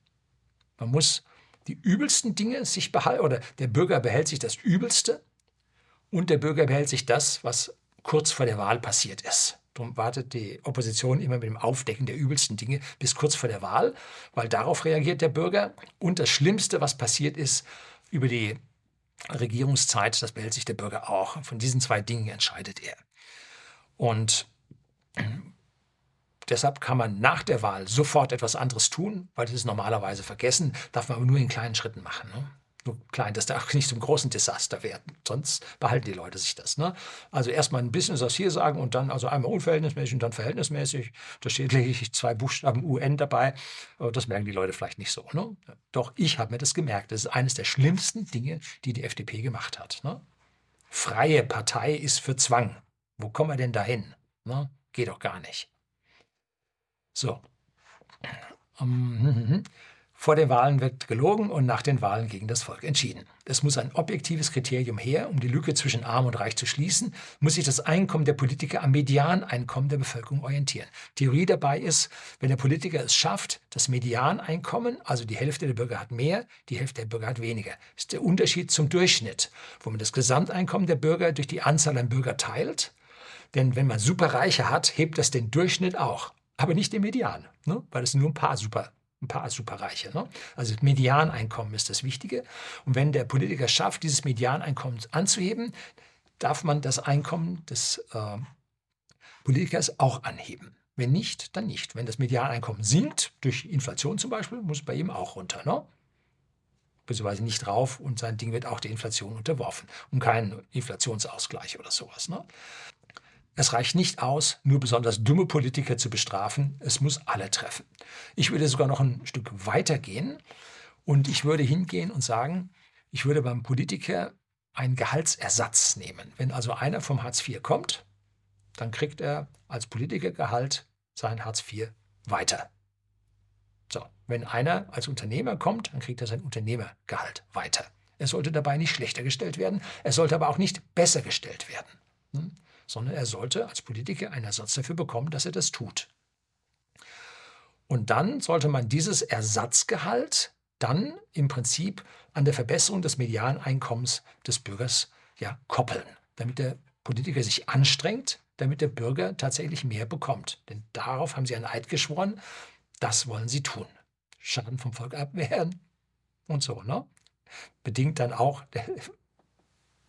Man muss die übelsten Dinge sich behalten, oder der Bürger behält sich das Übelste und der Bürger behält sich das, was kurz vor der Wahl passiert ist. Darum wartet die Opposition immer mit dem Aufdecken der übelsten Dinge bis kurz vor der Wahl, weil darauf reagiert der Bürger. Und das Schlimmste, was passiert ist, über die Regierungszeit, das behält sich der Bürger auch. Von diesen zwei Dingen entscheidet er. Und Deshalb kann man nach der Wahl sofort etwas anderes tun, weil das ist normalerweise vergessen, darf man aber nur in kleinen Schritten machen. Ne? nur klein, dass da auch nicht zum großen Desaster werden. Sonst behalten die Leute sich das. Ne? Also erstmal ein bisschen was hier sagen und dann also einmal unverhältnismäßig und dann verhältnismäßig. Da steht lediglich zwei Buchstaben UN dabei. Das merken die Leute vielleicht nicht so. Ne? Doch ich habe mir das gemerkt. Das ist eines der schlimmsten Dinge, die die FDP gemacht hat. Ne? Freie Partei ist für Zwang. Wo kommen wir denn dahin? Ne? Geht doch gar nicht. So. Um, hm, hm, hm. Vor den Wahlen wird gelogen und nach den Wahlen gegen das Volk entschieden. Es muss ein objektives Kriterium her, um die Lücke zwischen Arm und Reich zu schließen, muss sich das Einkommen der Politiker am Medianeinkommen der Bevölkerung orientieren. Theorie dabei ist, wenn der Politiker es schafft, das Medianeinkommen, also die Hälfte der Bürger hat mehr, die Hälfte der Bürger hat weniger, ist der Unterschied zum Durchschnitt, wo man das Gesamteinkommen der Bürger durch die Anzahl an Bürger teilt. Denn wenn man Superreiche hat, hebt das den Durchschnitt auch, aber nicht den Median, ne? weil es sind nur ein paar Super ein paar Superreiche. Ne? Also das Medianeinkommen ist das Wichtige. Und wenn der Politiker schafft, dieses Medianeinkommen anzuheben, darf man das Einkommen des äh, Politikers auch anheben. Wenn nicht, dann nicht. Wenn das Medianeinkommen sinkt, durch Inflation zum Beispiel, muss es bei ihm auch runter. Ne? Beziehungsweise nicht drauf und sein Ding wird auch der Inflation unterworfen und keinen Inflationsausgleich oder sowas. Ne? Es reicht nicht aus, nur besonders dumme Politiker zu bestrafen, es muss alle treffen. Ich würde sogar noch ein Stück weiter gehen und ich würde hingehen und sagen, ich würde beim Politiker einen Gehaltsersatz nehmen. Wenn also einer vom Hartz IV kommt, dann kriegt er als Politikergehalt sein Hartz IV weiter. So, wenn einer als Unternehmer kommt, dann kriegt er sein Unternehmergehalt weiter. Er sollte dabei nicht schlechter gestellt werden, er sollte aber auch nicht besser gestellt werden. Sondern er sollte als Politiker einen Ersatz dafür bekommen, dass er das tut. Und dann sollte man dieses Ersatzgehalt dann im Prinzip an der Verbesserung des Medianeinkommens des Bürgers ja, koppeln, damit der Politiker sich anstrengt, damit der Bürger tatsächlich mehr bekommt. Denn darauf haben sie einen Eid geschworen, das wollen sie tun. Schaden vom Volk abwehren und so, ne? Bedingt dann auch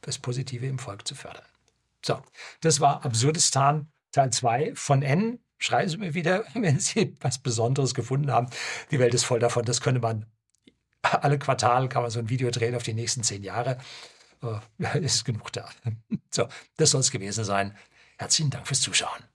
das Positive im Volk zu fördern. So, das war Absurdistan Teil 2 von N. Schreiben Sie mir wieder, *laughs* wenn Sie was Besonderes gefunden haben. Die Welt ist voll davon. Das könnte man *laughs* alle Quartale kann man so ein Video drehen auf die nächsten zehn Jahre. Äh, *laughs* ist genug da. So, das soll es gewesen sein. Herzlichen Dank fürs Zuschauen.